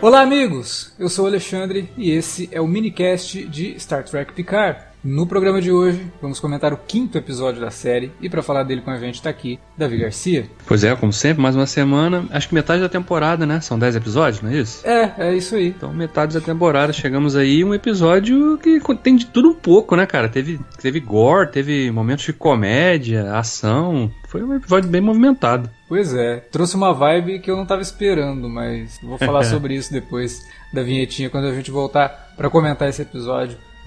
Olá, amigos! Eu sou o Alexandre e esse é o minicast de Star Trek Picard. No programa de hoje, vamos comentar o quinto episódio da série e para falar dele com a gente está aqui Davi Garcia. Pois é, como sempre, mais uma semana. Acho que metade da temporada, né? São 10 episódios, não é isso? É, é isso aí. Então, metade da temporada, chegamos aí um episódio que tem de tudo um pouco, né, cara? Teve, teve gore, teve momentos de comédia, ação. Foi um episódio bem movimentado. Pois é, trouxe uma vibe que eu não estava esperando, mas vou falar sobre isso depois da vinhetinha quando a gente voltar para comentar esse episódio.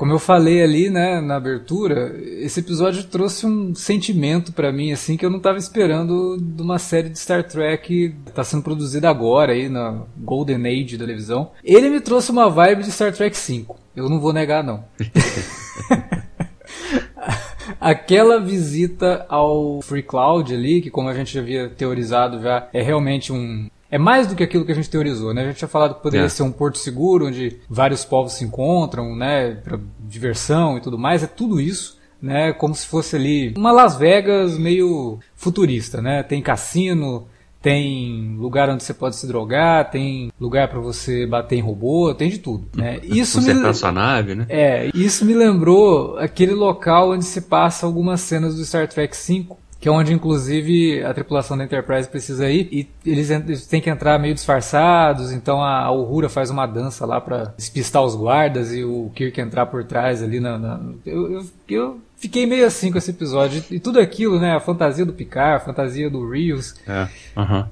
Como eu falei ali, né, na abertura, esse episódio trouxe um sentimento para mim assim que eu não estava esperando de uma série de Star Trek que tá sendo produzida agora aí na Golden Age da televisão. Ele me trouxe uma vibe de Star Trek 5. Eu não vou negar não. Aquela visita ao Free Cloud ali, que como a gente já havia teorizado já, é realmente um é mais do que aquilo que a gente teorizou, né? A gente tinha falado que poderia é. ser um porto seguro onde vários povos se encontram, né, para diversão e tudo mais. É tudo isso, né? Como se fosse ali uma Las Vegas meio futurista, né? Tem cassino, tem lugar onde você pode se drogar, tem lugar para você bater em robô, tem de tudo, né? Isso me sua nave, né? É, isso me lembrou aquele local onde se passa algumas cenas do Star Trek V que é onde inclusive a tripulação da Enterprise precisa ir e eles, eles têm que entrar meio disfarçados, então a, a Uhura faz uma dança lá para despistar os guardas e o Kirk entrar por trás ali na, na eu, eu, eu fiquei meio assim com esse episódio. E tudo aquilo, né? A fantasia do Picard, a fantasia do Rios. É.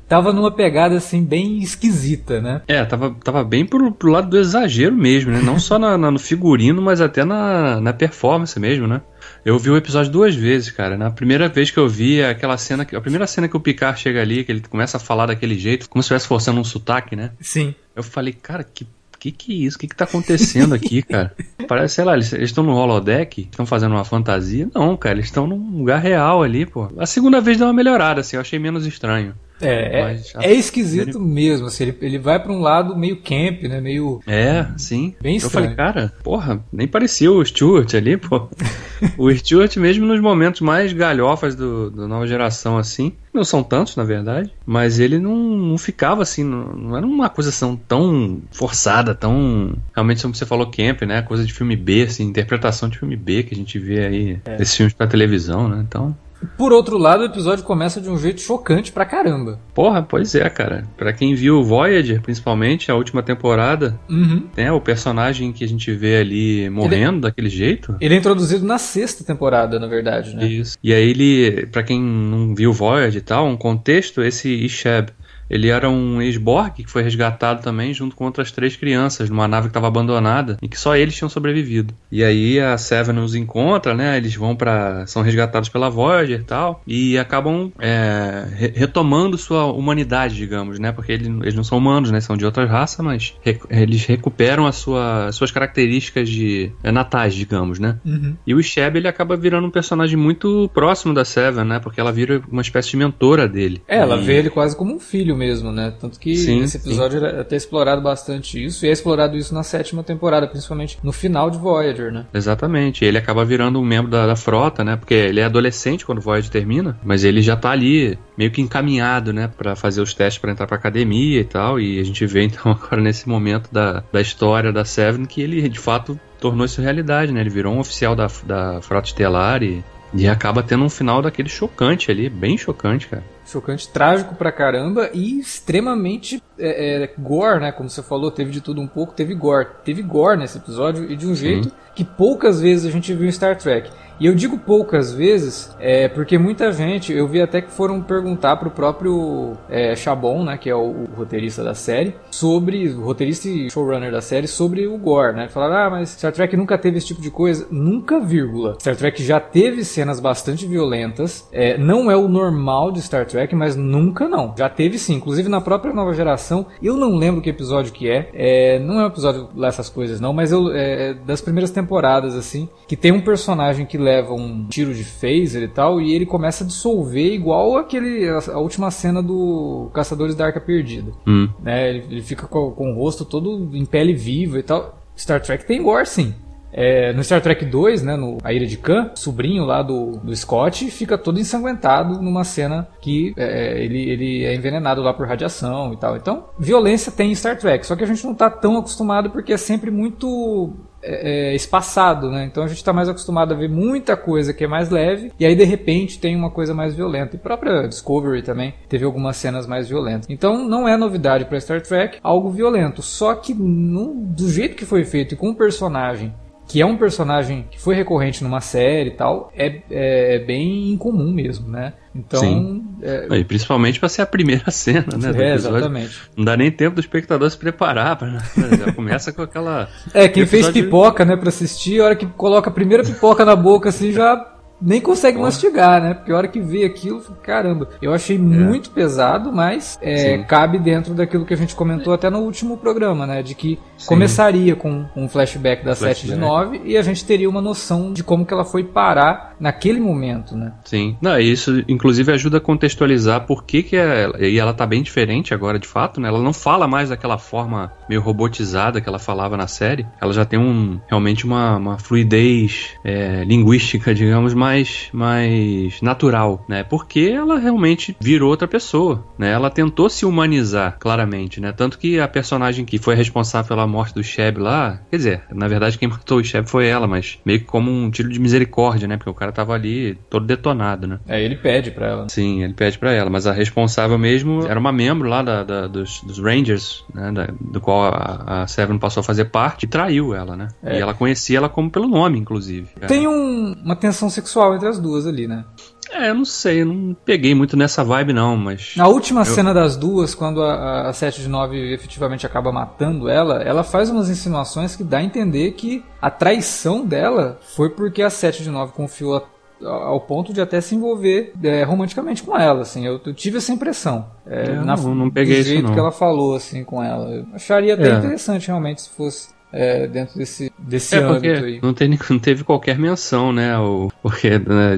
Tava numa pegada assim bem esquisita, né? É, tava, tava bem pro, pro lado do exagero mesmo, né? Não só na, na, no figurino, mas até na, na performance mesmo, né? Eu vi o episódio duas vezes, cara. Na primeira vez que eu vi, aquela cena. A primeira cena que o Picard chega ali, que ele começa a falar daquele jeito, como se estivesse forçando um sotaque, né? Sim. Eu falei, cara, que que que é isso? O que que tá acontecendo aqui, cara? Parece, sei lá, eles estão no holodeck, estão fazendo uma fantasia. Não, cara, eles estão num lugar real ali, pô. A segunda vez deu uma melhorada, assim, eu achei menos estranho. É, é, é, esquisito mesmo, assim, ele, ele vai para um lado meio camp, né, meio... É, sim. Bem estranho. Eu falei, cara, porra, nem parecia o Stuart ali, pô. o Stuart mesmo nos momentos mais galhofas do, do nova geração, assim, não são tantos, na verdade, mas ele não, não ficava assim, não, não era uma coisa assim, tão forçada, tão... Realmente, como você falou, camp, né, coisa de filme B, assim, interpretação de filme B que a gente vê aí, é. esses filmes pra televisão, né, então... Por outro lado, o episódio começa de um jeito chocante pra caramba. Porra, pois é, cara. Pra quem viu Voyager, principalmente, a última temporada, uhum. né, o personagem que a gente vê ali morrendo ele, daquele jeito. Ele é introduzido na sexta temporada, na verdade, né? Isso. E aí ele, pra quem não viu Voyager e tal, um contexto, esse Isheb, ele era um ex-Borg que foi resgatado também junto com outras três crianças numa nave que estava abandonada e que só eles tinham sobrevivido. E aí a Seven os encontra, né? Eles vão para são resgatados pela Voyager e tal e acabam é, retomando sua humanidade, digamos, né? Porque eles, eles não são humanos, né? São de outras raças, mas rec eles recuperam a sua, suas características de é, natais, digamos, né? Uhum. E o Sheb ele acaba virando um personagem muito próximo da Seven, né? Porque ela vira uma espécie de mentora dele. É, ela e... vê ele quase como um filho mesmo, né? Tanto que sim, esse episódio é até explorado bastante isso, e é explorado isso na sétima temporada, principalmente no final de Voyager, né? Exatamente. Ele acaba virando um membro da, da frota, né? Porque ele é adolescente quando Voyager termina, mas ele já tá ali meio que encaminhado, né, para fazer os testes para entrar para academia e tal. E a gente vê então agora nesse momento da, da história da Seven que ele de fato tornou isso realidade, né? Ele virou um oficial da, da frota estelar e e acaba tendo um final daquele chocante ali, bem chocante, cara. Chocante, trágico pra caramba e extremamente é, é, gore, né? Como você falou, teve de tudo um pouco, teve gore. Teve gore nesse episódio e de um jeito que poucas vezes a gente viu em Star Trek. E eu digo poucas vezes, é, porque muita gente, eu vi até que foram perguntar pro próprio é, Chabon, né, que é o, o, roteirista da série, sobre, o roteirista e showrunner da série, sobre o gore, né? Falaram, ah, mas Star Trek nunca teve esse tipo de coisa. Nunca, vírgula. Star Trek já teve cenas bastante violentas, é, não é o normal de Star Trek, mas nunca não. Já teve sim, inclusive na própria nova geração, eu não lembro que episódio que é, é não é um episódio lá essas coisas não, mas eu, é, das primeiras temporadas, assim, que tem um personagem que leva um tiro de phaser e tal, e ele começa a dissolver igual aquele a, a última cena do Caçadores da Arca Perdida. Hum. Né? Ele, ele fica com, com, o rosto todo em pele viva e tal. Star Trek tem gore, sim. É, no Star Trek 2, né, no A Ilha de Khan, sobrinho lá do, do Scott fica todo ensanguentado numa cena que é, ele, ele é envenenado lá por radiação e tal. Então, violência tem em Star Trek, só que a gente não está tão acostumado porque é sempre muito é, é, espaçado, né? Então a gente está mais acostumado a ver muita coisa que é mais leve e aí de repente tem uma coisa mais violenta. E própria Discovery também teve algumas cenas mais violentas. Então não é novidade para Star Trek algo violento, só que no, do jeito que foi feito e com o personagem que é um personagem que foi recorrente numa série e tal, é, é bem incomum mesmo, né? Então. Sim. É... E principalmente para ser a primeira cena, né? É, exatamente. Não dá nem tempo do espectador se preparar. Pra, né? Já começa com aquela. É, quem fez pipoca, né, pra assistir, a hora que coloca a primeira pipoca na boca, assim, já nem consegue mastigar, né? Porque a hora que vê aquilo, caramba. Eu achei é. muito pesado, mas é, cabe dentro daquilo que a gente comentou até no último programa, né? De que Sim. começaria com um flashback da flashback. 7 de 9 e a gente teria uma noção de como que ela foi parar naquele momento, né? Sim. Não, isso inclusive ajuda a contextualizar por que que ela, e ela tá bem diferente agora de fato, né? Ela não fala mais daquela forma meio robotizada que ela falava na série. Ela já tem um realmente uma, uma fluidez é, linguística, digamos, mais mais, mais natural, né? Porque ela realmente virou outra pessoa, né? Ela tentou se humanizar, claramente, né? Tanto que a personagem que foi responsável pela morte do Sheb lá, quer dizer, na verdade quem matou o Sheb foi ela, mas meio que como um tiro de misericórdia, né? Porque o cara tava ali todo detonado, né? É, ele pede pra ela. Sim, ele pede pra ela, mas a responsável mesmo era uma membro lá da, da dos, dos, Rangers, né? Da, do qual a, a, Seven passou a fazer parte e traiu ela, né? É. E ela conhecia ela como pelo nome, inclusive. Tem um, uma tensão sexual sexual entre as duas ali, né? É, eu não sei, eu não peguei muito nessa vibe não, mas... Na última eu... cena das duas, quando a, a 7 de 9 efetivamente acaba matando ela, ela faz umas insinuações que dá a entender que a traição dela foi porque a 7 de 9 confiou a, ao ponto de até se envolver é, romanticamente com ela, assim, eu, eu tive essa impressão. É, na, não, não peguei do jeito isso, não. que ela falou, assim, com ela. Eu acharia até é. interessante, realmente, se fosse é, dentro desse, desse é, âmbito aí. Não, tem, não teve qualquer menção, né? O, porque né,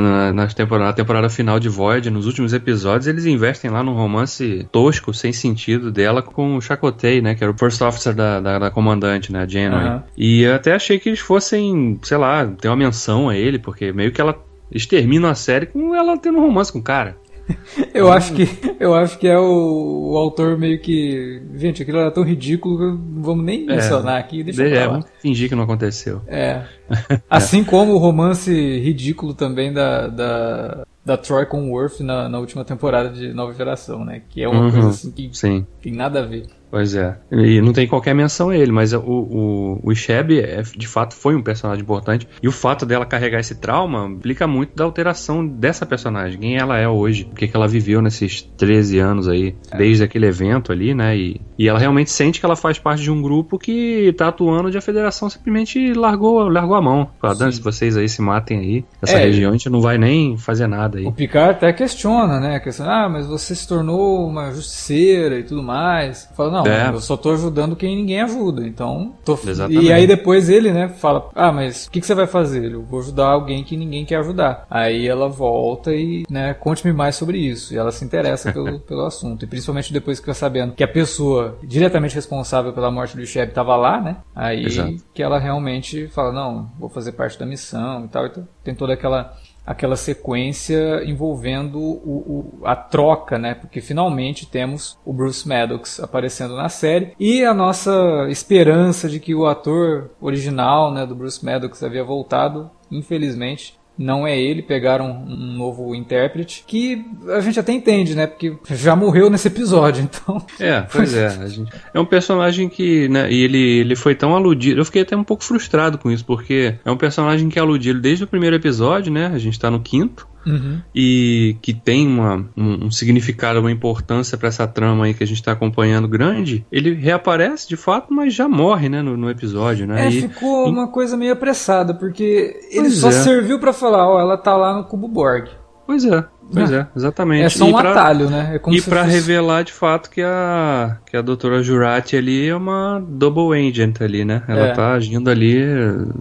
na, na, temporada, na temporada final de Void, nos últimos episódios, eles investem lá num romance tosco, sem sentido dela com o Chakotay, né? Que era o first officer da, da, da comandante, né? A Janeway. Uhum. E eu até achei que eles fossem, sei lá, ter uma menção a ele, porque meio que ela. Eles terminam a série com ela tendo um romance com o cara. eu acho que eu acho que é o, o, autor meio que gente aquilo era tão ridículo que não vamos nem é, mencionar aqui deixa é, vamos fingir que não aconteceu. É. Assim como o romance ridículo também da, da, da Troy com Worth na, na última temporada de Nova Geração né que é uma uhum, coisa assim que sim. tem nada a ver Pois é. E não tem qualquer menção a ele, mas o, o, o Isheb é, de fato foi um personagem importante. E o fato dela carregar esse trauma implica muito da alteração dessa personagem. Quem ela é hoje. O que, que ela viveu nesses 13 anos aí, é. desde aquele evento ali, né? E, e ela realmente sente que ela faz parte de um grupo que tá atuando onde a federação simplesmente largou, largou a mão. Fala, se vocês aí se matem aí. Essa é, região a gente não vai nem fazer nada aí. O Picard até questiona, né? Questiona, ah, mas você se tornou uma justiceira e tudo mais. Fala, não não, É. eu só tô ajudando quem ninguém ajuda. Então, tô... Exatamente. E aí depois ele, né, fala: "Ah, mas o que, que você vai fazer?" Eu vou ajudar alguém que ninguém quer ajudar. Aí ela volta e, né, conte-me mais sobre isso. E ela se interessa pelo, pelo assunto. E principalmente depois que fica sabendo que a pessoa diretamente responsável pela morte do Sheb tava lá, né? Aí Exato. que ela realmente fala: "Não, vou fazer parte da missão" e tal. Então, tem toda aquela aquela sequência envolvendo o, o- a troca, né? Porque finalmente temos o Bruce Maddox aparecendo na série e a nossa esperança de que o ator original, né, do Bruce Maddox havia voltado, infelizmente não é ele, pegaram um novo intérprete que a gente até entende, né? Porque já morreu nesse episódio, então. É, pois é. gente- É um personagem que, né, e ele, ele foi tão aludido. Eu fiquei até um pouco frustrado com isso, porque é um personagem que é aludido desde o primeiro episódio, né? A gente tá no quinto. Uhum. E que tem uma, um, um significado, uma importância pra essa trama aí que a gente tá acompanhando grande. Ele reaparece de fato, mas já morre, né, no, no episódio, né? É, E- ficou uma coisa meio apressada, porque ele Pois só é. serviu pra falar, ó, ela tá lá no Cubo Borg. Pois é, pois é, exatamente. É só E um pra- atalho, né? É e pra fosse- revelar de fato que a, que a doutora Jurati ali é uma double agent ali, né? Ela É. tá agindo ali,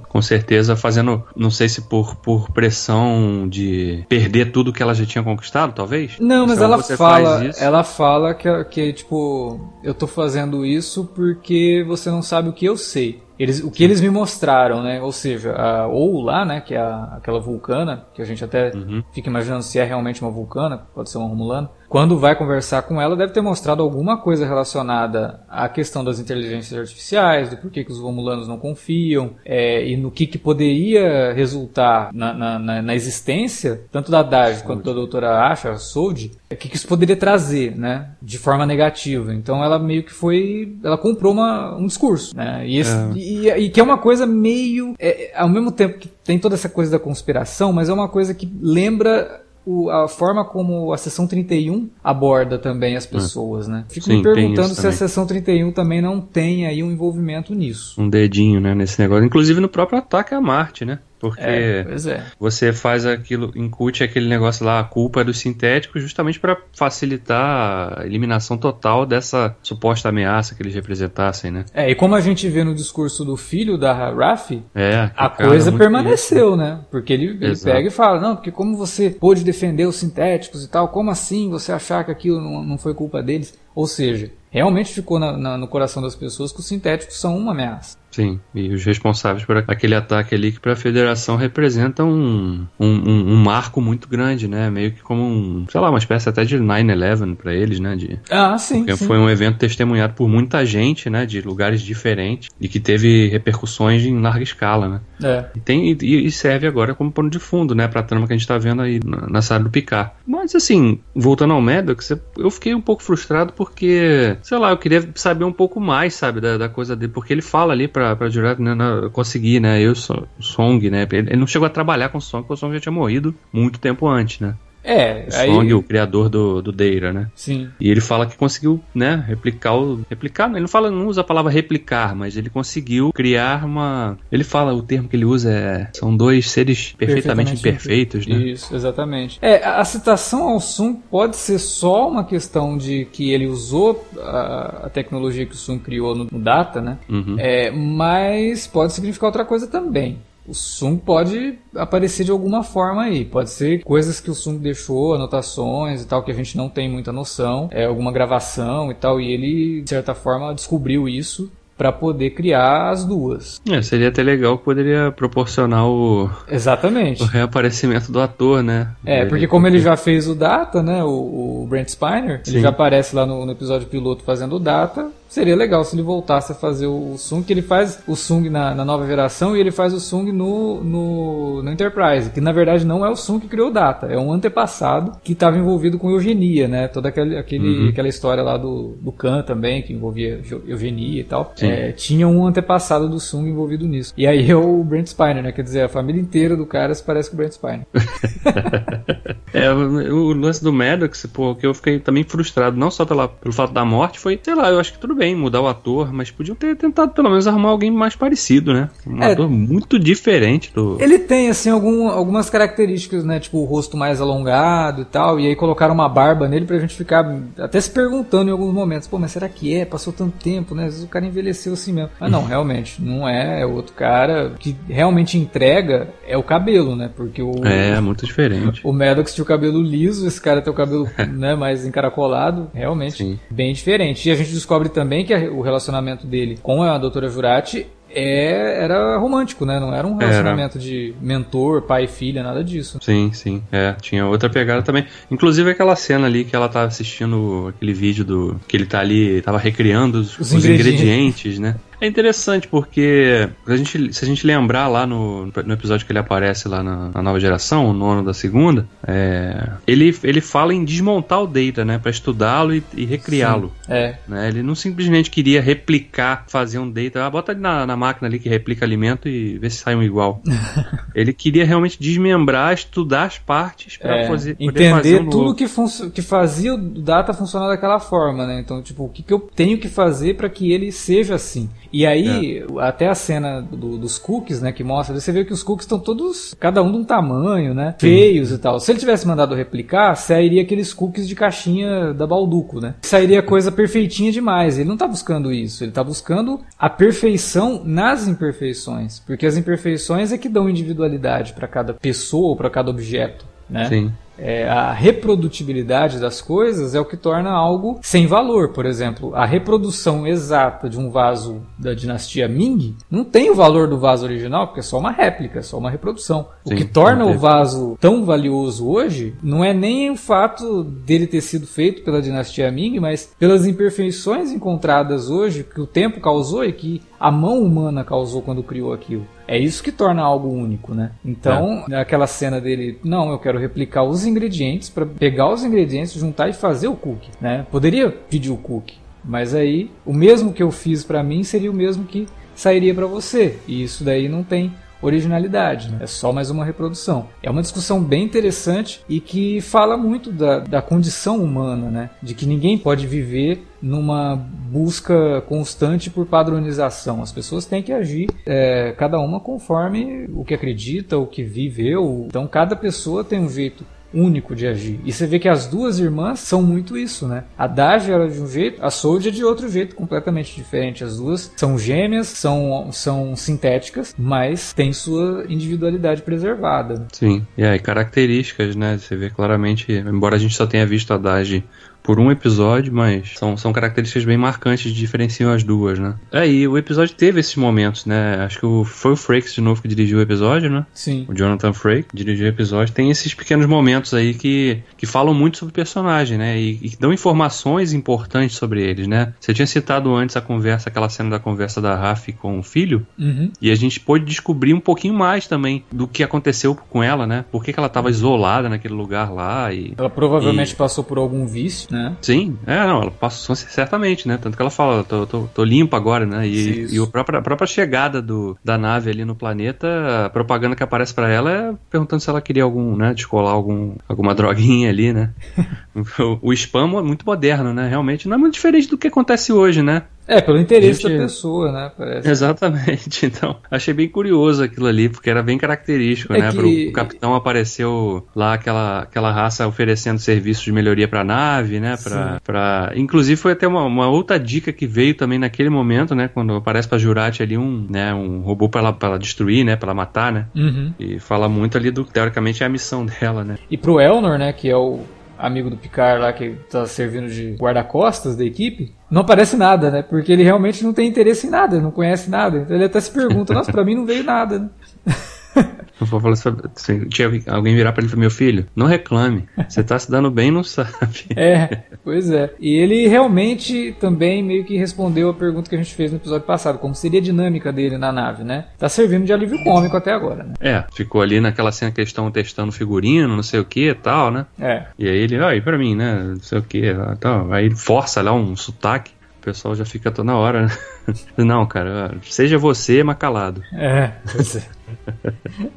com certeza, fazendo, não sei se por, por pressão de perder tudo que ela já tinha conquistado, talvez? Não, mas Então ela fala, ela fala que, que tipo, eu tô fazendo isso porque você não sabe o que eu sei. Eles, o que eles me mostraram, né? Ou seja, a ou lá, né? Que é a- aquela vulcana, que a gente até Uhum. fica imaginando se é realmente uma vulcana, pode ser uma romulana. Quando vai conversar com ela, deve ter mostrado alguma coisa relacionada à questão das inteligências artificiais, do porquê que os romulanos não confiam, é, e no que, que poderia resultar na, na- na- existência, tanto da Daj quanto da doutora Asha, Sold, o que, que isso poderia trazer, né? De forma negativa. Então ela meio que foi. Ela comprou uma, um discurso, né? E, esse- e- e que é uma coisa meio. é, ao mesmo tempo que tem toda essa coisa da conspiração, mas é uma coisa que lembra o- a forma como a sessão 31 aborda também as pessoas, né? Fico Sim, me perguntando se a também. sessão 31 também não tem aí um envolvimento nisso. Um dedinho, né, nesse negócio. Inclusive no próprio ataque a Marte, né? Porque É, é. você faz aquilo, incute aquele negócio lá, a culpa é dos sintéticos, justamente para facilitar a eliminação total dessa suposta ameaça que eles representassem, né? É, e como a gente vê no discurso do filho da Rafi, É, a coisa permaneceu, né? Porque ele, ele pega e fala, não, porque como você pôde defender os sintéticos e tal, como assim você achar que aquilo não, não foi culpa deles? Ou seja, realmente ficou na- na- no coração das pessoas que os sintéticos são uma ameaça. Sim, e os responsáveis por aquele ataque ali que para a federação representa um, um, um- um marco muito grande, né? Meio que como um, sei lá, uma espécie até de 9-11 para eles, né? De, Ah, sim. porque sim. foi um evento testemunhado por muita gente, né? De lugares diferentes e que teve repercussões em larga escala, né? É. E, tem, e, e serve agora como pano de fundo, né? Pra trama que a gente tá vendo aí na, na série do Picard. Mas assim, voltando ao Maddox, eu fiquei um pouco frustrado porque, sei lá, eu queria saber um pouco mais, sabe, da, da coisa dele. Porque ele fala ali pra, pra Jurati, né, na- conseguir, né? Eu Song, né? Ele, ele não chegou a trabalhar com o Song, porque o Song já tinha morrido muito tempo antes, né? É, O aí... Song, o criador do, do Deira, né? Sim. E ele fala que conseguiu, né, replicar o. Replicar, ele não fala, não usa a palavra replicar, mas ele conseguiu criar uma. Ele fala, o termo que ele usa é. São dois seres perfeitamente, imperfeitos, né? Isso, exatamente. É, a a citação ao Sun pode ser só uma questão de que ele usou a, a tecnologia que o Sun criou no, no Data, né? Uhum. É, mas pode significar outra coisa também. O Sung pode aparecer de alguma forma aí. Pode ser coisas que o Sung deixou, anotações e tal, que a gente não tem muita noção. É alguma gravação e tal. E ele, de certa forma, descobriu isso para poder criar as duas. É, seria até legal que poderia proporcionar o, Exatamente. o reaparecimento do ator, né? É, porque como ele já fez o Data, né, o, o Brent Spiner, ele Sim. já aparece lá no, no episódio piloto fazendo o Data, seria legal se ele voltasse a fazer o, Sung, que ele faz o Sung na, na nova geração e ele faz o Sung no, no, no Enterprise, que na verdade não é o Sung que criou o Data, é um antepassado que estava envolvido com eugenia, né, toda aquele, aquele, Uhum. aquela história lá do, do Khan também, que envolvia ge- eugenia e tal, Sim. É, tinha um antepassado do Sung envolvido nisso. E aí é o Brent Spiner, né, quer dizer, a família inteira do cara se parece com o Brent Spiner. É, o, o lance do Maddox, pô, que eu fiquei também frustrado, não só pela, pelo fato da morte, foi, sei lá, eu acho que tudo bem mudar o ator, mas podiam ter tentado pelo menos arrumar alguém mais parecido, né? Um É. ator muito diferente do. Ele tem, assim, algum- algumas características, né? Tipo, o rosto mais alongado e tal. E aí colocaram uma barba nele pra gente ficar até se perguntando em alguns momentos. Pô, mas será que é? Passou tanto tempo, né? Às vezes o cara envelheceu assim mesmo. Mas não, realmente, não é. É outro cara que realmente entrega é o cabelo, né? Porque o, É, muito diferente. o Maddox tinha o cabelo liso, esse cara tem o cabelo né, mais encaracolado. Realmente, Sim. bem diferente. E a gente descobre também que o relacionamento dele com a doutora Jurati é, era romântico, né? Não era um Era. relacionamento de mentor, pai e filha, nada disso. Sim, sim. É, tinha outra pegada também. Inclusive aquela cena ali que ela tá assistindo aquele vídeo do. que ele tá ali, tava recriando os, Os os ingredientes. ingredientes, né? É interessante porque a gente, se a gente lembrar lá no, no episódio que ele aparece lá na, na nova geração, o nono da segunda, é, ele, ele fala em desmontar o data, né? Pra estudá-lo e, e recriá-lo. É, né? Ele não simplesmente queria replicar, fazer um data, ah, bota ali na, na máquina ali que replica alimento e vê se sai um igual. ele queria realmente desmembrar, estudar as partes para é, fazer poder fazer entender um tudo que, que fazia o data funcionar daquela forma, né? Então, tipo, o que, que eu tenho que fazer para que ele seja assim? E aí, É. até a cena do- dos cookies, né, que mostra, você vê que os cookies estão todos, cada um de um tamanho, né, feios e tal. Se ele tivesse mandado replicar, sairia aqueles cookies de caixinha da Balduco, né? Sairia coisa perfeitinha demais. Ele não tá buscando isso, ele tá buscando a perfeição nas imperfeições, porque as imperfeições é que dão individualidade para cada pessoa ou para cada objeto, né? Sim. É, a reprodutibilidade das coisas é o que torna algo sem valor. Por exemplo, a reprodução exata de um vaso da dinastia Ming não tem o valor do vaso original, porque é só uma réplica, é só uma reprodução. o Sim, que torna o vaso tão valioso hoje não é nem o fato dele ter sido feito pela dinastia Ming, mas pelas imperfeições encontradas hoje que o tempo causou e que a mão humana causou quando criou aquilo. É isso que torna algo único, né? Então, aquela cena dele, não, eu quero replicar os ingredientes para pegar os ingredientes, juntar e fazer o cookie, né? Poderia pedir o cookie, mas aí o mesmo que eu fiz para mim seria o mesmo que sairia para você. E isso daí não tem originalidade, né? é só mais uma reprodução. É uma discussão bem interessante e que fala muito da, da condição humana, né? de que ninguém pode viver numa busca constante por padronização. As pessoas têm que agir, é, cada uma conforme o que acredita, o que viveu. Então, cada pessoa tem um jeito único de agir. E você vê que as duas irmãs são muito isso, né? A Daja era de um jeito, a Soldier de outro jeito, completamente diferente. As duas são gêmeas, são, são sintéticas, mas têm sua individualidade preservada. Sim. E aí, características, né? Você vê claramente, embora a gente só tenha visto a Daji por um episódio, mas são, são características bem marcantes que diferenciam as duas, né? É, e o episódio teve esses momentos, né? Acho que o, foi o Frakes de novo que dirigiu o episódio, né? Sim. O Jonathan Frakes dirigiu o episódio. Tem esses pequenos momentos aí que, que falam muito sobre o personagem, né? E, e dão informações importantes sobre eles, né? Você tinha citado antes a conversa, aquela cena da conversa da Raf com o filho, Uhum. e a gente pôde descobrir um pouquinho mais também do que aconteceu com ela, né? Por que, que ela estava isolada naquele lugar lá e... Ela provavelmente passou por algum vício, né? Sim, é, não, ela passou certamente, né? Tanto que ela fala, tô, tô, tô limpa agora, né? E, Isso. e a, própria, a própria chegada do, da nave ali no planeta, a propaganda que aparece pra ela é perguntando se ela queria algum, né? Descolar algum, alguma droguinha ali, né? o, o spam é muito moderno, né? Realmente não é muito diferente do que acontece hoje, né? É, pelo interesse Gente- da pessoa, né? Parece. Exatamente, então achei bem curioso aquilo ali, porque era bem característico, É né? que- o capitão apareceu lá aquela, aquela raça oferecendo serviços de melhoria pra nave, né? Pra, Sim. pra... Inclusive foi até uma, uma outra dica que veio também naquele momento, né? Quando aparece pra Jurati ali um, né? um robô pra ela, pra ela destruir, né? Pra ela matar, né? Uhum. E fala muito ali do teoricamente é a missão dela, né? E pro Elnor, né, que é o amigo do Picard lá que tá servindo de guarda-costas da equipe, não aparece nada, né? Porque ele realmente não tem interesse em nada, não conhece nada. Então ele até se pergunta, nossa, pra mim não veio nada, né? Eu vou falar assim, tinha alguém virar pra ele e falar, meu filho, não reclame. Você tá se dando bem, não sabe. É, pois é. E ele realmente também meio que respondeu a pergunta que a gente fez no episódio passado, como seria a dinâmica dele na nave, né? Tá servindo de alívio cômico até agora, né? É, ficou ali naquela cena que eles estão testando figurino, não sei o que e tal, né? É. E aí ele, ah, e pra mim, né? Não sei o que, tal. Aí ele força lá um sotaque, o pessoal já fica toda hora, né? Não, cara, seja você, mas calado. É, pois é.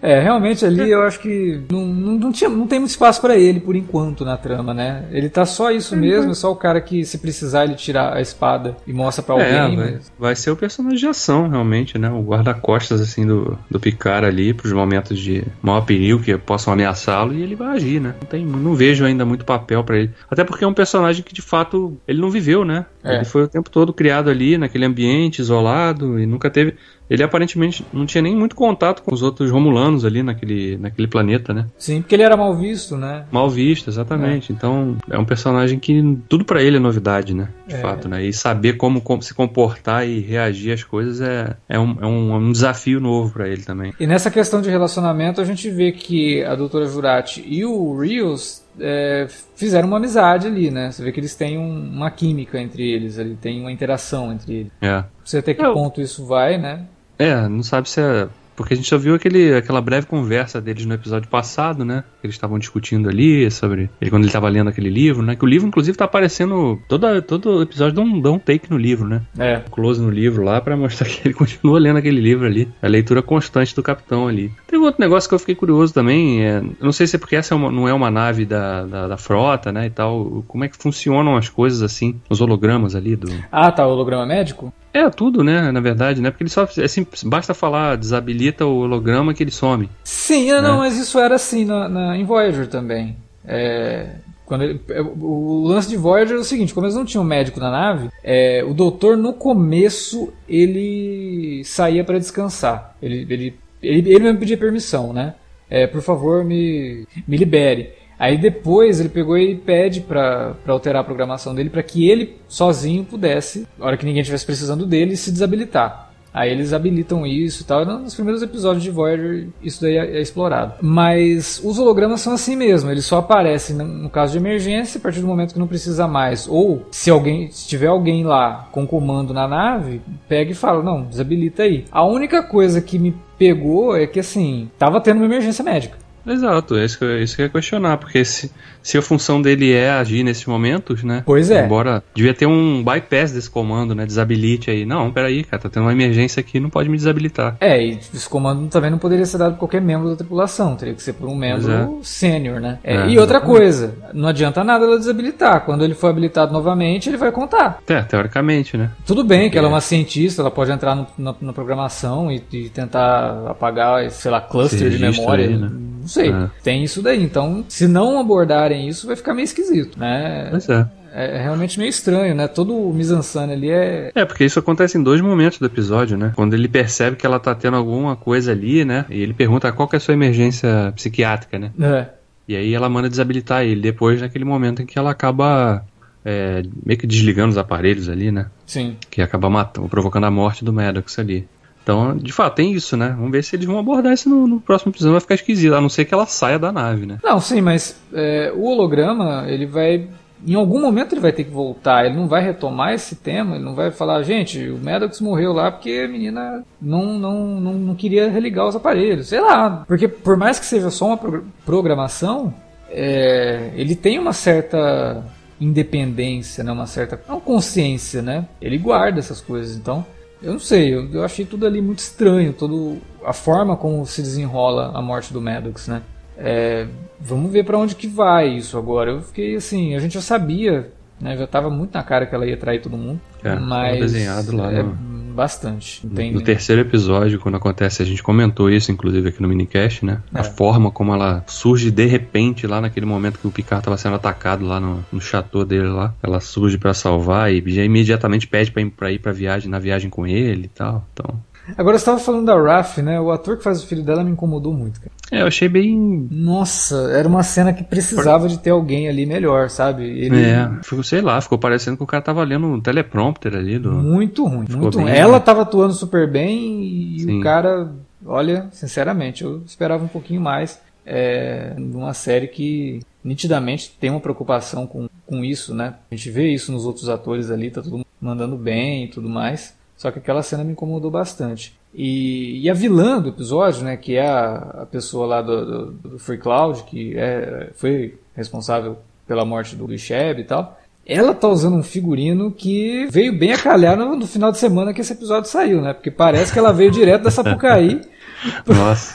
É, realmente ali eu acho que não, não, não, tinha, não tem muito espaço para ele por enquanto na trama, né? Ele tá só isso mesmo, é só o cara que se precisar ele tirar a espada e mostra para alguém. É, vai, mas... vai, ser o personagem de ação, realmente, né? O guarda-costas assim do, do Picard ali pros momentos de maior perigo que possam ameaçá-lo e ele vai agir, né? Não, tem, não vejo ainda muito papel para ele. Até porque é um personagem que de fato ele não viveu, né? É. Ele foi o tempo todo criado ali naquele ambiente isolado e nunca teve ele aparentemente não tinha nem muito contato com os outros romulanos ali naquele, naquele planeta, né? Sim, porque ele era mal visto, né? Mal visto, exatamente. É. Então é um personagem que tudo para ele é novidade, né? De é. fato, né? E saber como, como, se comportar e reagir às coisas é, é, um, é um, um desafio novo para ele também. E nessa questão de relacionamento, a gente vê que a doutora Jurati e o Rios é, fizeram uma amizade ali, né? Você vê que eles têm um, uma química entre eles, ali tem uma interação entre eles. É. Não sei até que ponto isso vai, né? É, não sabe se é porque a gente só viu aquele, aquela breve conversa deles no episódio passado, né? Eles estavam discutindo ali sobre. Ele, quando ele estava lendo aquele livro, né? Que o livro, inclusive, tá aparecendo. Todo, todo episódio dá um, dá um take no livro, né? É. close no livro lá para mostrar que ele continua lendo aquele livro ali. A leitura constante do capitão ali. Tem outro negócio que eu fiquei curioso também. É, eu não sei se é porque essa é uma, não é uma nave da, da, da, frota, né? E tal. Como é que funcionam as coisas assim? Os hologramas ali do. Ah, tá. O holograma médico? É, tudo, né? Na verdade, né? Porque ele só. É assim, basta falar, desabilita o holograma que ele some. Sim, né? não, mas isso era assim na, na em Voyager também. É, quando ele, é, o lance de Voyager é o seguinte: como eles não tinham médico na nave, é, o doutor no começo ele saía para descansar. Ele, ele, ele, ele mesmo pedia permissão, né? É, por favor, me, me libere. Aí depois ele pegou e pede para alterar a programação dele para que ele sozinho pudesse, na hora que ninguém estivesse precisando dele, se desabilitar. Aí eles habilitam isso e tal. Nos primeiros episódios de Voyager isso daí é, é, explorado. Mas os hologramas são assim mesmo. Eles só aparecem no caso de emergência a partir do momento que não precisa mais. Ou se alguém, se tiver alguém lá com comando na nave, pega e fala não, desabilita aí. A única coisa que me pegou é que assim tava tendo uma emergência médica. Exato, é isso que, eu, isso que eu ia questionar, porque se, se a função dele é agir nesses momentos, né? Pois é. Embora devia ter um bypass desse comando, né? Desabilite aí. Não, peraí, cara, tá tendo uma emergência aqui, não pode me desabilitar. É, e esse comando também não poderia ser dado por qualquer membro da tripulação, teria que ser por um membro é. sênior, né? É, é, e outra coisa, não adianta nada ela desabilitar. Quando ele for habilitado novamente, ele vai contar. É, teoricamente, né? Tudo bem que ela é uma cientista, ela pode entrar no, na, na, programação e, e, tentar apagar, sei lá, cluster de memória. Aí, né? Não sei. É. Tem isso daí. Então, se não abordarem isso, vai ficar meio esquisito, né? Pois é. É, é realmente meio estranho, né? Todo o mise-en-scène ali é. É, porque isso acontece em dois momentos do episódio, né? Quando ele percebe que ela tá tendo alguma coisa ali, né? E ele pergunta qual que é a sua emergência psiquiátrica, né? É. E aí ela manda desabilitar ele, depois naquele momento em que ela acaba é, meio que desligando os aparelhos ali, né? Sim. Que acaba matando, provocando a morte do Maddox ali. Então, de fato, tem isso, né? Vamos ver se eles vão abordar isso no, no próximo episódio. Vai ficar esquisito, a não ser que ela saia da nave, né? Não, sim, mas é, o holograma, ele vai. Em algum momento ele vai ter que voltar. Ele não vai retomar esse tema. Ele não vai falar, gente, o Maddox morreu lá porque a menina não, não, não, não queria religar os aparelhos. Sei lá. Porque por mais que seja só uma programação, é, ele tem uma certa independência, né? uma certa não, consciência, né? Ele guarda essas coisas. Então eu não sei, eu, eu achei tudo ali muito estranho, todo a forma como se desenrola a morte do Maddox, né? É, vamos ver para onde que vai isso agora. Eu fiquei assim, a gente já sabia, né? Já tava muito na cara que ela ia trair todo mundo. É, mas desenhado lá. É, no bastante. Tem... No terceiro episódio, quando acontece, a gente comentou isso, inclusive, aqui no minicast, né? É. A forma como ela surge de repente lá naquele momento que o Picard estava sendo atacado lá no, no chateau dele lá. Ela surge para salvar e já imediatamente pede para ir pra viagem, na viagem com ele e tal. Então, Agora você estava falando da Raf, né? O ator que faz o filho dela me incomodou muito, cara. É, eu achei bem. Nossa, era uma cena que precisava de ter alguém ali melhor, sabe? Ele... É, ficou, sei lá, ficou parecendo que o cara tava lendo um teleprompter ali. Do... Muito ruim, ficou muito ruim. Ela tava atuando super bem e Sim. o cara, olha, sinceramente, eu esperava um pouquinho mais é, uma série que nitidamente tem uma preocupação com, com isso, né? A gente vê isso nos outros atores ali, tá todo mundo mandando bem e tudo mais. Só que aquela cena me incomodou bastante. E, e a vilã do episódio, né, que é a, a pessoa lá do, do, do, Free Cloud, que é, foi responsável pela morte do Sheb e tal, ela tá usando um figurino que veio bem a calhar no, no final de semana que esse episódio saiu, né? Porque parece que ela veio direto da Sapucaí. Nossa.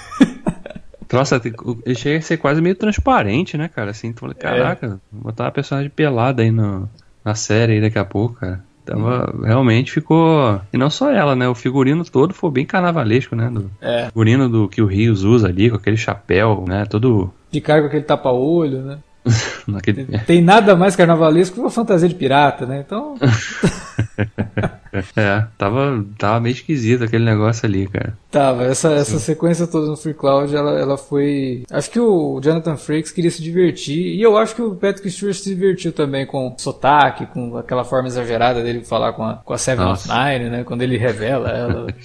Nossa, ele chega a ser quase meio transparente, né, cara? Assim, tu fala, caraca, é. botar uma personagem pelada aí no, na série aí daqui a pouco, cara. Tava, realmente ficou. E não só ela, né? O figurino todo foi bem carnavalesco, né? Do é. figurino do que o Rios usa ali, com aquele chapéu, né? Todo. De cara com aquele tapa-olho, né? Naquele... Tem nada mais carnavalesco que uma fantasia de pirata, né? Então. é, tava, tava meio esquisito aquele negócio ali, cara. Tava, essa, essa sequência toda no Free Cloud, ela, ela foi. Acho que o Jonathan Frakes queria se divertir, e eu acho que o Patrick Stewart se divertiu também com sotaque, com aquela forma exagerada dele falar com a, com a Seven Nossa. of Nine, né? Quando ele revela ela.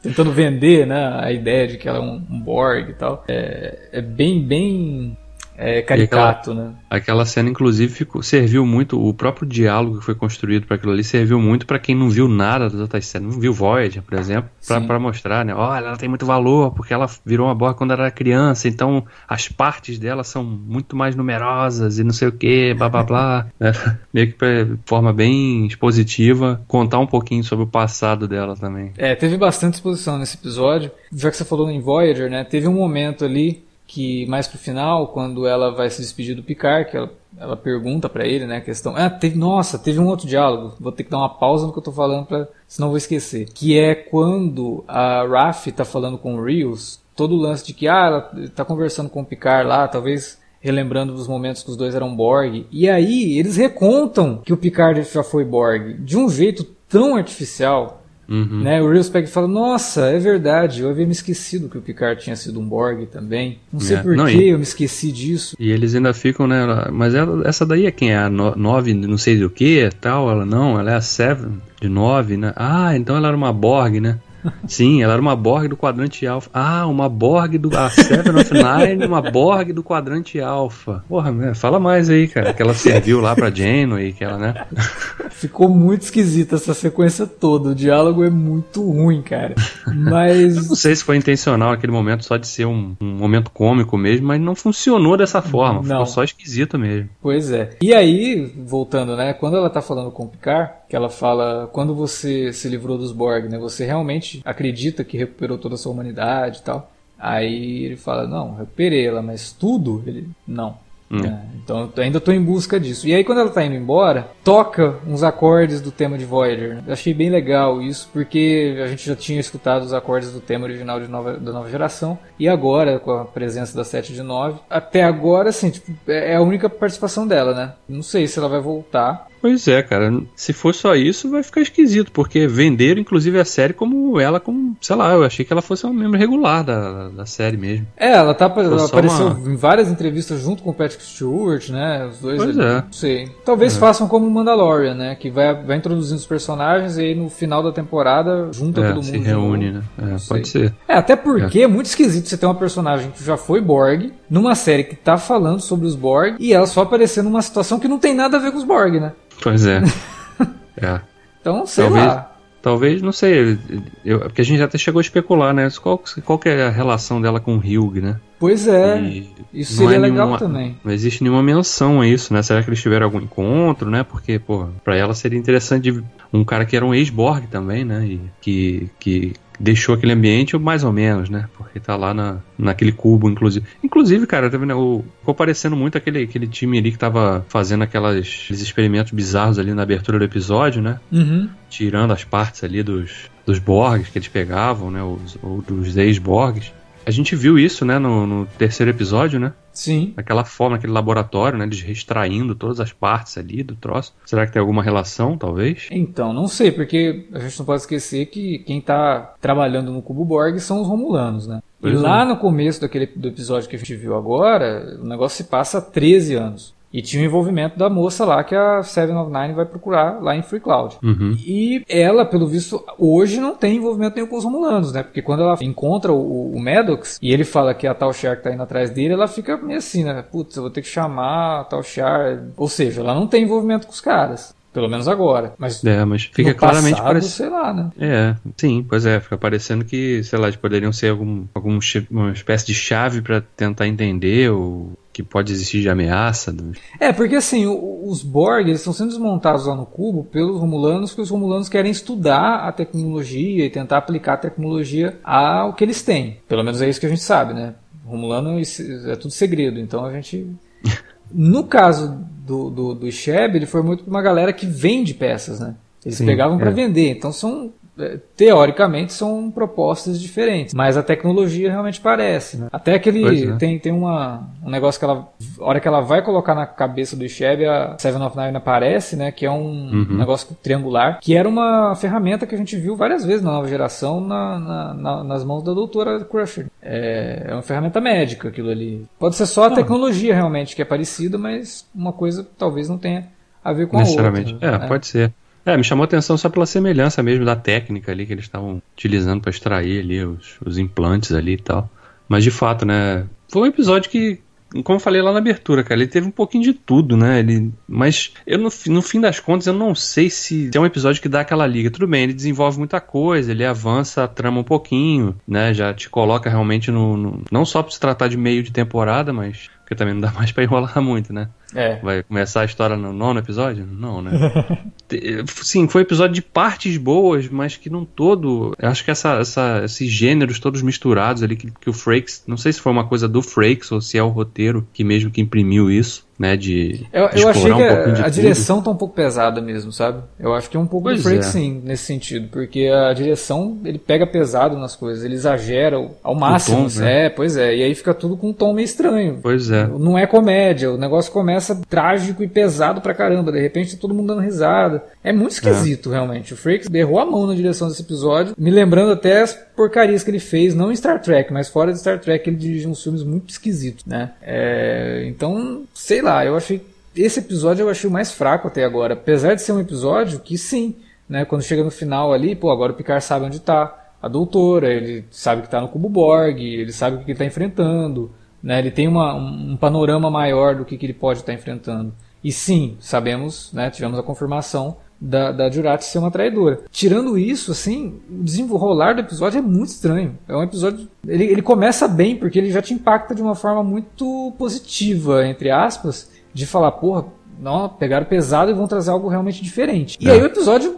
tentando vender né, a ideia de que ela é um, um Borg e tal. É, é bem, bem é, caricato, aquela, né? Aquela cena, inclusive, ficou, serviu muito, o próprio diálogo que foi construído para aquilo ali serviu muito para quem não viu nada das outras cenas, não viu Voyager, por exemplo, para mostrar, né? Olha, ela tem muito valor porque ela virou uma Borg quando era criança, então as partes dela são muito mais numerosas e não sei o que, blá blá blá. Né? Meio que de forma bem expositiva, contar um pouquinho sobre o passado dela também. É, teve bastante exposição nesse episódio. Já que você falou em Voyager, né? Teve um momento ali que mais pro final, quando ela vai se despedir do Picard, que ela, ela pergunta para ele, né, a questão, ah, teve, nossa, teve um outro diálogo, vou ter que dar uma pausa no que eu tô falando para senão vou esquecer, que é quando a Raf tá falando com o Rios, todo o lance de que, ah, ela tá conversando com o Picard lá, talvez relembrando dos momentos que os dois eram Borg, e aí eles recontam que o Picard já foi Borg, de um jeito tão artificial, Uhum. Né? O Reels pega e fala: Nossa, é verdade, eu havia me esquecido que o Picard tinha sido um Borg também. Não sei é. por que eu me esqueci disso. E eles ainda ficam, né? Mas ela, essa daí é quem? É a 9, no, não sei do que tal? Ela não, ela é a 7 de 9, né? Ah, então ela era uma Borg, né? Sim, ela era uma Borg do quadrante alfa. Ah, uma Borg do a Seven of Nine, uma Borg do quadrante alfa. Porra, né? fala mais aí, cara. Que ela serviu lá pra Janeway, que ela, né? Ficou muito esquisita essa sequência toda. O diálogo é muito ruim, cara. Mas. Eu não sei se foi intencional aquele momento só de ser um, um momento cômico mesmo, mas não funcionou dessa forma. Não. Ficou só esquisito mesmo. Pois é. E aí, voltando, né? Quando ela tá falando com o Picard, que ela fala: quando você se livrou dos Borg, né? Você realmente acredita que recuperou toda a sua humanidade e tal. Aí ele fala: não, recuperei ela, mas tudo? Ele: não. Hum. É, então eu ainda estou em busca disso. E aí quando ela está indo embora, toca uns acordes do tema de Voyager. Eu achei bem legal isso, porque a gente já tinha escutado os acordes do tema original de nova, da nova geração. E agora, com a presença da 7 de 9, até agora, assim, tipo, é, é a única participação dela, né? Não sei se ela vai voltar. Pois é, cara. Se for só isso, vai ficar esquisito, porque venderam, inclusive, a série como ela, como, sei lá, eu achei que ela fosse uma membro regular da, da série mesmo. É, ela, tá, ela apareceu uma... em várias entrevistas junto com o Patrick Stewart, né? Os dois pois ali, é. Não sei. Talvez é. façam como Mandalorian, né? Que vai, vai introduzindo os personagens e aí no final da temporada junta é, todo mundo. Se reúne, né? É, pode ser. É, até porque é. é muito esquisito você ter uma personagem que já foi Borg, numa série que tá falando sobre os Borg, e ela só aparecer numa situação que não tem nada a ver com os Borg, né? Pois é. é. Então, sei talvez, lá. Talvez, não sei, eu, porque a gente até chegou a especular, né? Qual, qual que é a relação dela com o Hugh, né? Pois é, e isso seria é legal nenhuma, também. Não existe nenhuma menção a isso, né? Será que eles tiveram algum encontro, né? Porque, pô, pra ela seria interessante um cara que era um ex-Borg também, né? E que, que deixou aquele ambiente mais ou menos, né? Porque tá lá na, naquele cubo, inclusive. Inclusive, cara, tá vendo, o, ficou parecendo muito aquele, aquele time ali que tava fazendo aquelas, aqueles experimentos bizarros ali na abertura do episódio, né? Uhum. Tirando as partes ali dos, dos Borgs que eles pegavam, né? Os, ou dos ex-Borgs. A gente viu isso, né, no, no, terceiro episódio, né? Sim. Aquela forma, aquele laboratório, né? Eles extraindo todas as partes ali do troço. Será que tem alguma relação, talvez? Então, não sei, porque a gente não pode esquecer que quem tá trabalhando no Cubo Borg são os Romulanos, né? Pois e é. lá no começo daquele do episódio que a gente viu agora, o negócio se passa há 13 anos. E tinha o envolvimento da moça lá que a Seven of Nine vai procurar lá em Free Cloud. Uhum. E ela, pelo visto, hoje não tem envolvimento nenhum com os Romulanos, né? Porque quando ela encontra o, o Maddox e ele fala que a Tal Shar tá indo atrás dele, ela fica meio assim, né? Putz, eu vou ter que chamar a Tal Shar. Ou seja, ela não tem envolvimento com os caras. Pelo menos agora. Mas, é, mas fica claramente passado, parece... sei lá, né? É, sim, pois é, fica parecendo que, sei lá, eles poderiam ser algum, algum uma espécie de chave para tentar entender o que pode existir de ameaça. Né? É, porque assim, os Borg estão sendo desmontados lá no cubo pelos Romulanos, porque os Romulanos querem estudar a tecnologia e tentar aplicar a tecnologia ao que eles têm. Pelo menos é isso que a gente sabe, né? Romulano é tudo segredo, então a gente. No caso do, do, do Sheb, ele foi muito para uma galera que vende peças, né? Eles Sim, pegavam para é. vender, então são teoricamente são propostas diferentes, mas a tecnologia realmente parece, né? Até aquele é. tem, tem uma, um negócio que ela, a hora que ela vai colocar na cabeça do Chevy, a Seven of Nine aparece, né? Que é um uhum. negócio triangular, que era uma ferramenta que a gente viu várias vezes na nova geração na, na, na, nas mãos da doutora Crusher. É, é, uma ferramenta médica aquilo ali. Pode ser só a tecnologia realmente que é parecida, mas uma coisa talvez não tenha a ver com a outra. É, né? pode ser. É, me chamou a atenção só pela semelhança mesmo da técnica ali que eles estavam utilizando para extrair ali os, os implantes ali e tal. Mas de fato, né? Foi um episódio que, como eu falei lá na abertura, cara, ele teve um pouquinho de tudo, né? Ele, mas eu no, no fim das contas eu não sei se, é um episódio que dá aquela liga. Tudo bem, ele desenvolve muita coisa, ele avança a trama um pouquinho, né? Já te coloca realmente no, no não só para se tratar de meio de temporada, mas porque também não dá mais para enrolar muito, né? É. Vai começar a história no nono episódio? Não, né? Sim, foi um episódio de partes boas, mas que não todo. Eu acho que essa, essa, esses gêneros todos misturados ali, que, que o Frakes. Não sei se foi uma coisa do Frakes ou se é o roteiro que mesmo que imprimiu isso né? De, eu, de eu achei que um a, a direção tá um pouco pesada mesmo, sabe? Eu acho que é um pouco pois Freak, é. sim, nesse sentido, porque a direção ele pega pesado nas coisas, ele exagera ao máximo, tom, né? é, pois é, e aí fica tudo com um tom meio estranho. Pois é. Não é comédia, o negócio começa trágico e pesado pra caramba, de repente tá todo mundo dando risada. É muito esquisito, é. realmente. O Frakes errou a mão na direção desse episódio, me lembrando até as porcarias que ele fez, não em Star Trek, mas fora de Star Trek ele dirigiu uns filmes muito esquisitos, né? É, então, sei lá lá, eu achei. Esse episódio eu achei o mais fraco até agora. Apesar de ser um episódio que sim, né? Quando chega no final ali, pô, agora o Picard sabe onde tá a doutora, ele sabe que tá no cubo Borg, ele sabe o que ele tá enfrentando, né? Ele tem uma, um panorama maior do que, que ele pode estar tá enfrentando. E sim, sabemos, né? Tivemos a confirmação da, da Jurati ser uma traidora. Tirando isso, assim, o desenrolar do episódio é muito estranho. É um episódio. Ele, ele começa bem, porque ele já te impacta de uma forma muito positiva, entre aspas, de falar, porra, não, pegaram pesado e vão trazer algo realmente diferente. E é. aí o episódio,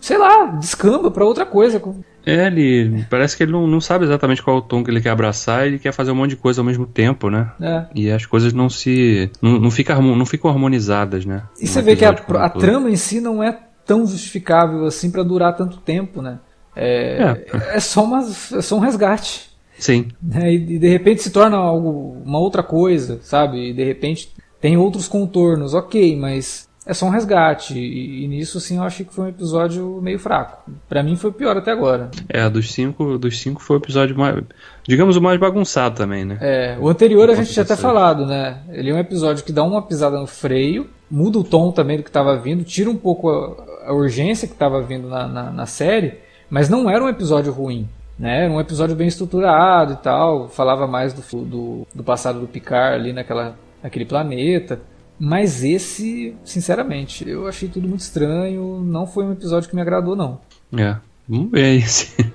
sei lá, descamba para outra coisa. É, ele parece que ele não, não sabe exatamente qual é o tom que ele quer abraçar ele quer fazer um monte de coisa ao mesmo tempo, né? É. E as coisas não se. não, não, fica, não ficam harmonizadas, né? E você vê que a, a trama em si não é tão justificável assim para durar tanto tempo, né? É, é. é, só, uma, é só um resgate. Sim. Né? E, e de repente se torna algo, uma outra coisa, sabe? E de repente tem outros contornos, ok, mas é só um resgate. E, e, nisso, sim, eu achei que foi um episódio meio fraco. Para mim foi o pior até agora. É, dos cinco, dos cinco foi o episódio mais. Digamos o mais bagunçado também, né? É, o anterior a gente tinha até falado, né? Ele é um episódio que dá uma pisada no freio, muda o tom também do que estava vindo, tira um pouco a, a urgência que estava vindo na, na, na série, mas não era um episódio ruim. Né? Era um episódio bem estruturado e tal, falava mais do, do, do passado do Picard ali naquela, naquele planeta. Mas esse, sinceramente, eu achei tudo muito estranho. Não foi um episódio que me agradou, não. É, vamos ver aí se,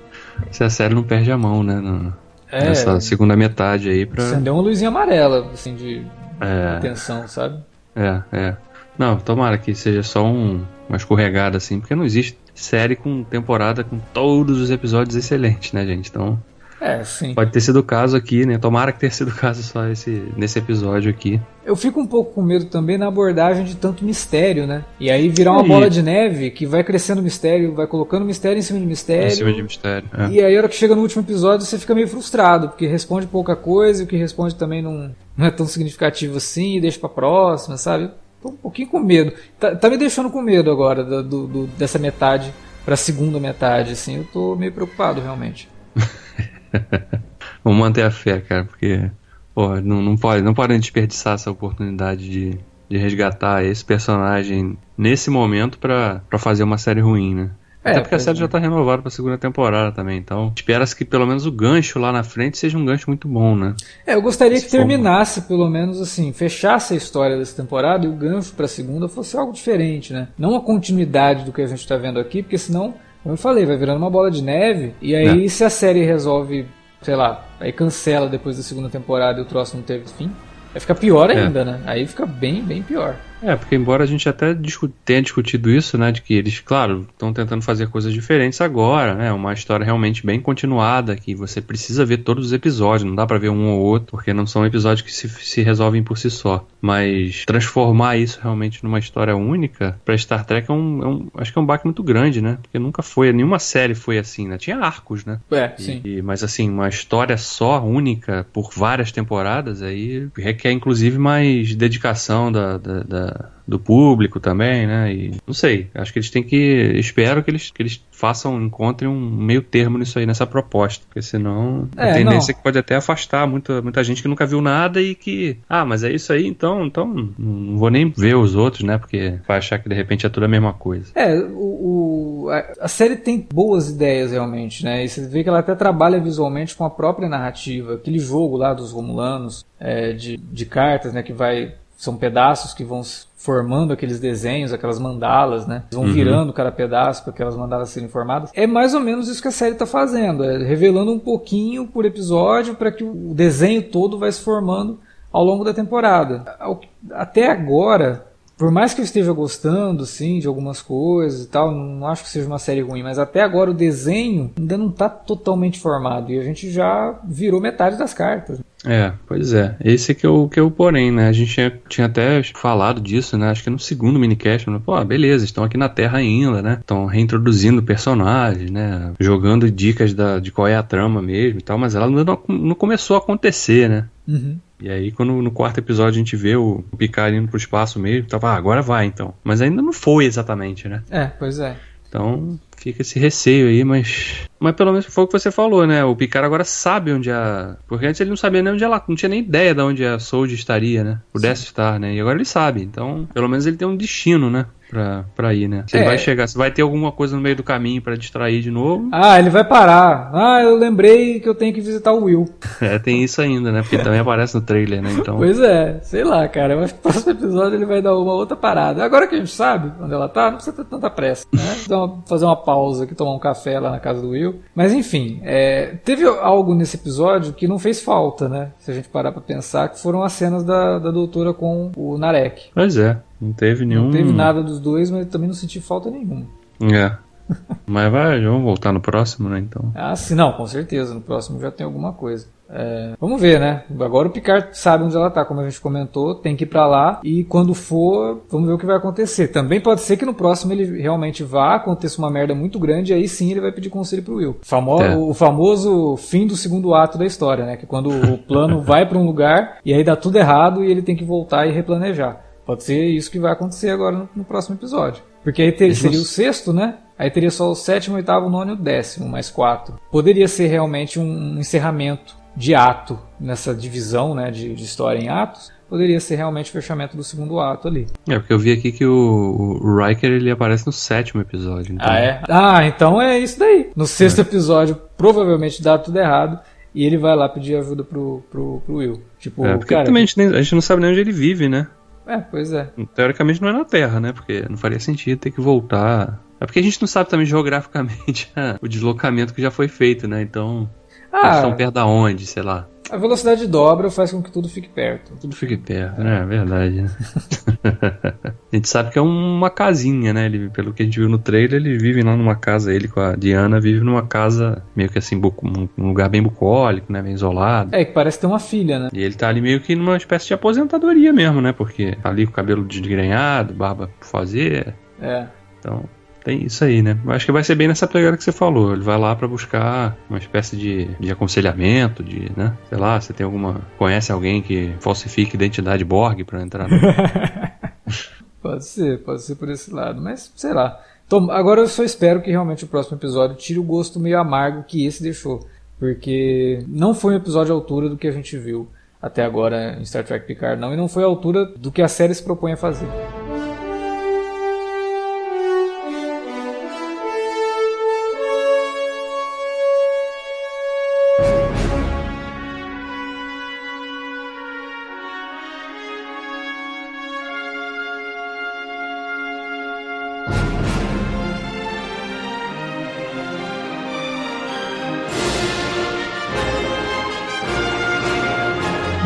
se a série não perde a mão, né? No, é, nessa segunda metade aí pra. Acendeu uma luzinha amarela, assim, de é, atenção, sabe? É, é. Não, tomara que seja só um, uma escorregada, assim, porque não existe série com temporada com todos os episódios excelentes, né, gente? Então. É, sim. Pode ter sido o caso aqui, né? Tomara que tenha sido o caso só esse, nesse episódio aqui. Eu fico um pouco com medo também na abordagem de tanto mistério, né? E aí virar uma e... bola de neve que vai crescendo mistério, vai colocando mistério em cima de mistério. Em cima de mistério. É. E aí, a hora que chega no último episódio, você fica meio frustrado, porque responde pouca coisa e o que responde também não, não é tão significativo assim, e deixa pra próxima, sabe? Tô um pouquinho com medo. Tá, tá me deixando com medo agora do, do, do dessa metade pra segunda metade, assim. Eu tô meio preocupado, realmente. Vamos manter a fé, cara, porque pô, não, não, pode, não podem desperdiçar essa oportunidade de, de resgatar esse personagem nesse momento para fazer uma série ruim, né? É, Até porque a série é. já tá renovada pra segunda temporada também, então espera-se que pelo menos o gancho lá na frente seja um gancho muito bom, né? É, eu gostaria Se que terminasse, pelo menos assim, fechasse a história dessa temporada e o gancho pra segunda fosse algo diferente, né? Não a continuidade do que a gente tá vendo aqui, porque senão, como eu falei, vai virando uma bola de neve, e aí é. se a série resolve, sei lá, aí cancela depois da segunda temporada e o troço não teve fim, vai ficar pior é. ainda, é. né? Aí fica bem, bem pior. É, porque embora a gente até tenha discutido isso, né, de que eles, claro, estão tentando fazer coisas diferentes agora, né, uma história realmente bem continuada, que você precisa ver todos os episódios, não dá para ver um ou outro, porque não são episódios que se, se resolvem por si só. Mas transformar isso realmente numa história única, para Star Trek é um, é um, acho que é um baque muito grande, né, porque nunca foi, nenhuma série foi assim, né, tinha arcos, né. É, sim. E, mas assim, uma história só, única, por várias temporadas, aí requer inclusive mais dedicação da, da, da do público também, né? E não sei, acho que eles têm que. Espero que eles, que eles façam, encontrem um meio termo nisso aí, nessa proposta. Porque senão é, a tendência não. é que pode até afastar muita, muita gente que nunca viu nada e que. Ah, mas é isso aí, então, então não vou nem ver os outros, né? Porque vai achar que de repente é tudo a mesma coisa. É, o, o a, a, série tem boas ideias realmente, né? E você vê que ela até trabalha visualmente com a própria narrativa. Aquele jogo lá dos Romulanos, é, de, de cartas, né? Que vai são pedaços que vão formando aqueles desenhos, aquelas mandalas, né? Vão uhum. virando cada pedaço para aquelas mandalas serem formadas. É mais ou menos isso que a série está fazendo, é revelando um pouquinho por episódio para que o desenho todo vai se formando ao longo da temporada. Até agora, por mais que eu esteja gostando, sim, de algumas coisas e tal, não acho que seja uma série ruim, mas até agora o desenho ainda não está totalmente formado e a gente já virou metade das cartas. É, pois é. Esse que é o que é o porém, né? A gente tinha, tinha até falado disso, né? Acho que no segundo minicast, né? pô, beleza, estão aqui na Terra ainda, né? Estão reintroduzindo personagens, né? Jogando dicas da, de qual é a trama mesmo e tal, mas ela não, não começou a acontecer, né? Uhum. E aí, quando no quarto episódio a gente vê o Picard indo pro espaço mesmo, tava, ah, agora vai então. Mas ainda não foi exatamente, né? É, pois é. Então, fica esse receio aí, mas. Mas pelo menos foi o que você falou, né? O Picard agora sabe onde a. Porque antes ele não sabia nem onde ela. Não tinha nem ideia de onde a Sold estaria, né? Pudesse Sim. estar, né? E agora ele sabe. Então, pelo menos ele tem um destino, né? pra, pra ir, né? Se é. ele vai chegar, se vai ter alguma coisa no meio do caminho para distrair de novo. Ah, ele vai parar. Ah, eu lembrei que eu tenho que visitar o Will. É, tem isso ainda, né? Porque também aparece no trailer, né? Então... Pois é, sei lá, cara. Mas no próximo episódio ele vai dar uma outra parada. Agora que a gente sabe onde ela tá, não precisa ter tanta pressa, né? Então, fazer uma pausa aqui, tomar um café lá na casa do Will. Mas enfim, é, teve algo nesse episódio que não fez falta, né? Se a gente parar pra pensar, que foram as cenas da, da doutora com o Narek. Pois é. Não teve nenhum. Não teve nada dos dois, mas também não senti falta nenhuma. É. mas vai, vamos voltar no próximo, né? Então. Ah, sim, não, com certeza. No próximo já tem alguma coisa. É, vamos ver, né? Agora o Picard sabe onde ela tá, como a gente comentou, tem que ir para lá e quando for, vamos ver o que vai acontecer. Também pode ser que no próximo ele realmente vá, aconteça uma merda muito grande e aí sim ele vai pedir conselho pro Will. Famo é. O famoso fim do segundo ato da história, né? Que quando o plano vai para um lugar e aí dá tudo errado e ele tem que voltar e replanejar. Pode ser isso que vai acontecer agora no, no próximo episódio. Porque aí ter, seria o sexto, né? Aí teria só o sétimo, oitavo, nono e o décimo, mais quatro. Poderia ser realmente um encerramento de ato nessa divisão né, de, de história em atos. Poderia ser realmente o fechamento do segundo ato ali. É, porque eu vi aqui que o, o Riker ele aparece no sétimo episódio. Então... Ah, é? Ah, então é isso daí. No sexto é. episódio, provavelmente dá tudo errado. E ele vai lá pedir ajuda pro, pro, pro Will. Tipo, é, porque cara, também a gente, a gente não sabe nem onde ele vive, né? É, pois é. Teoricamente não é na Terra, né? Porque não faria sentido ter que voltar. É porque a gente não sabe também geograficamente o deslocamento que já foi feito, né? Então. Ah, eles estão perto da onde, sei lá. A velocidade dobra faz com que tudo fique perto. Tudo fique perto, né? É verdade. Né? a gente sabe que é uma casinha, né? Ele, pelo que a gente viu no trailer, ele vive lá numa casa, ele com a Diana vive numa casa meio que assim, um lugar bem bucólico, né? Bem isolado. É, que parece ter uma filha, né? E ele tá ali meio que numa espécie de aposentadoria mesmo, né? Porque tá ali com o cabelo desgrenhado, barba por fazer. É. Então, tem isso aí, né? Eu acho que vai ser bem nessa pegada que você falou. Ele vai lá para buscar uma espécie de, de aconselhamento, de, né? Sei lá, você tem alguma. Conhece alguém que falsifique identidade Borg para entrar no. pode ser, pode ser por esse lado, mas sei lá. Então, agora eu só espero que realmente o próximo episódio tire o gosto meio amargo que esse deixou. Porque não foi um episódio à altura do que a gente viu até agora em Star Trek Picard, não, e não foi à altura do que a série se propõe a fazer.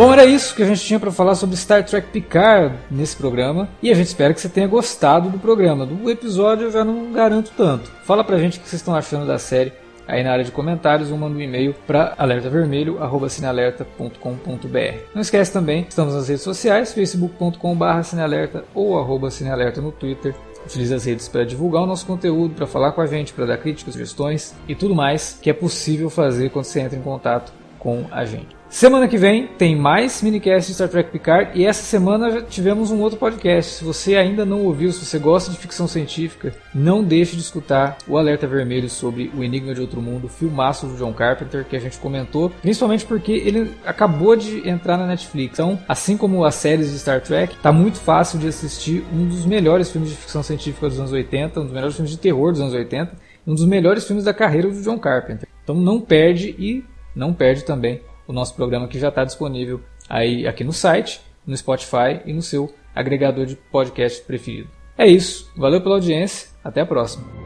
Bom, era isso que a gente tinha para falar sobre Star Trek Picard nesse programa. E a gente espera que você tenha gostado do programa. Do episódio eu já não garanto tanto. Fala pra gente o que vocês estão achando da série aí na área de comentários ou manda um e-mail para alertavermelho@cinealerta.com.br. Não esquece também, estamos nas redes sociais, facebook.com/cinealerta ou arroba cinealerta no Twitter. Utilize as redes para divulgar o nosso conteúdo, para falar com a gente, para dar críticas, sugestões e tudo mais que é possível fazer quando você entra em contato com a gente. Semana que vem tem mais minicast de Star Trek Picard e essa semana já tivemos um outro podcast. Se você ainda não ouviu, se você gosta de ficção científica, não deixe de escutar o Alerta Vermelho sobre o Enigma de Outro Mundo, filmaço do John Carpenter que a gente comentou, principalmente porque ele acabou de entrar na Netflix. Então, assim como as séries de Star Trek, tá muito fácil de assistir um dos melhores filmes de ficção científica dos anos 80, um dos melhores filmes de terror dos anos 80, um dos melhores filmes da carreira do John Carpenter. Então não perde e não perde também o nosso programa que já está disponível aí aqui no site, no Spotify e no seu agregador de podcast preferido. É isso, valeu pela audiência, até a próxima.